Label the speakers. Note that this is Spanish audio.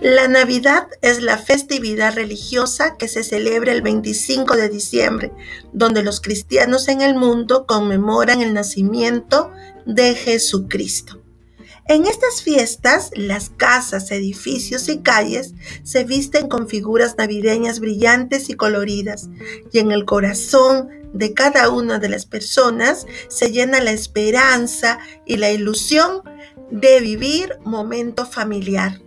Speaker 1: la Navidad es la festividad religiosa que se celebra el 25 de diciembre, donde los cristianos en el mundo conmemoran el nacimiento de Jesucristo. En estas fiestas, las casas, edificios y calles se visten con figuras navideñas brillantes y coloridas, y en el corazón de cada una de las personas se llena la esperanza y la ilusión de vivir momento familiar.